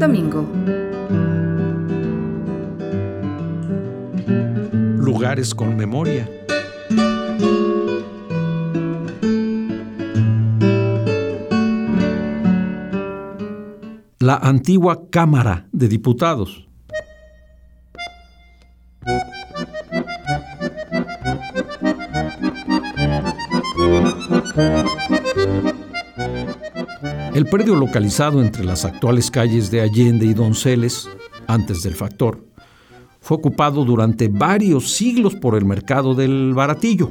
Domingo. Lugares con memoria. La antigua Cámara de Diputados. El predio localizado entre las actuales calles de Allende y Donceles, antes del Factor, fue ocupado durante varios siglos por el mercado del Baratillo,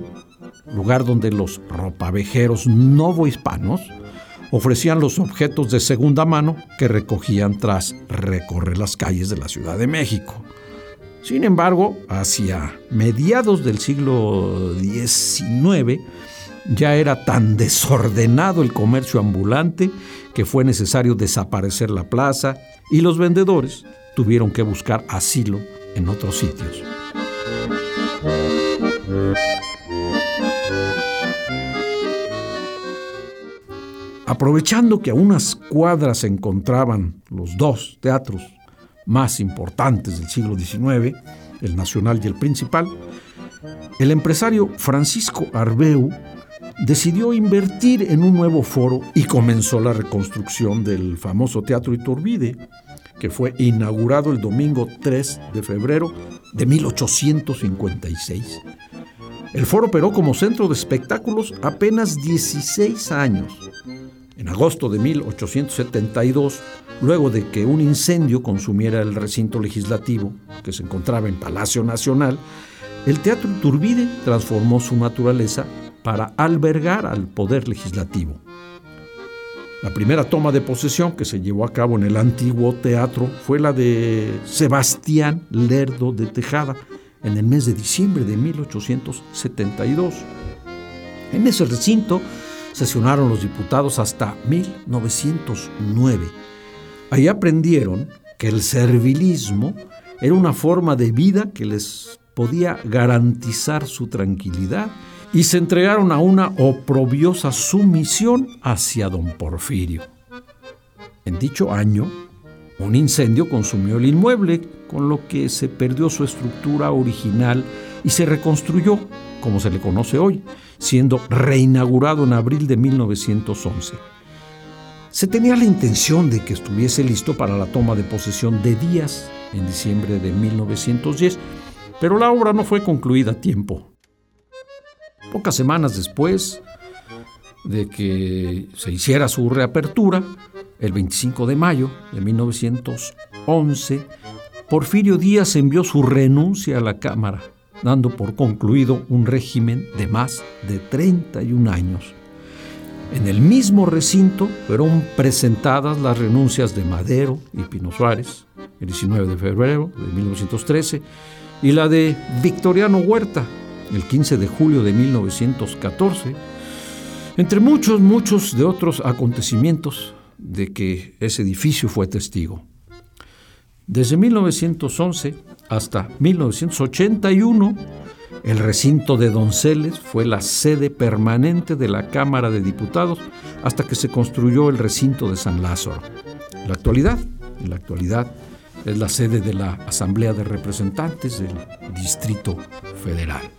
lugar donde los ropavejeros novohispanos ofrecían los objetos de segunda mano que recogían tras recorrer las calles de la Ciudad de México. Sin embargo, hacia mediados del siglo XIX, ya era tan desordenado el comercio ambulante que fue necesario desaparecer la plaza y los vendedores tuvieron que buscar asilo en otros sitios. Aprovechando que a unas cuadras se encontraban los dos teatros más importantes del siglo XIX, el Nacional y el Principal, el empresario Francisco Arbeu decidió invertir en un nuevo foro y comenzó la reconstrucción del famoso Teatro Iturbide, que fue inaugurado el domingo 3 de febrero de 1856. El foro operó como centro de espectáculos apenas 16 años. En agosto de 1872, luego de que un incendio consumiera el recinto legislativo que se encontraba en Palacio Nacional, el Teatro Iturbide transformó su naturaleza para albergar al poder legislativo. La primera toma de posesión que se llevó a cabo en el antiguo teatro fue la de Sebastián Lerdo de Tejada en el mes de diciembre de 1872. En ese recinto sesionaron los diputados hasta 1909. Ahí aprendieron que el servilismo era una forma de vida que les podía garantizar su tranquilidad y se entregaron a una oprobiosa sumisión hacia don Porfirio. En dicho año, un incendio consumió el inmueble, con lo que se perdió su estructura original y se reconstruyó como se le conoce hoy, siendo reinaugurado en abril de 1911. Se tenía la intención de que estuviese listo para la toma de posesión de Díaz en diciembre de 1910, pero la obra no fue concluida a tiempo. Pocas semanas después de que se hiciera su reapertura, el 25 de mayo de 1911, Porfirio Díaz envió su renuncia a la Cámara, dando por concluido un régimen de más de 31 años. En el mismo recinto fueron presentadas las renuncias de Madero y Pino Suárez, el 19 de febrero de 1913, y la de Victoriano Huerta, el 15 de julio de 1914, entre muchos, muchos de otros acontecimientos de que ese edificio fue testigo. Desde 1911 hasta 1981, el recinto de Donceles fue la sede permanente de la Cámara de Diputados hasta que se construyó el recinto de San Lázaro. En la actualidad, en la actualidad es la sede de la Asamblea de Representantes del Distrito Federal.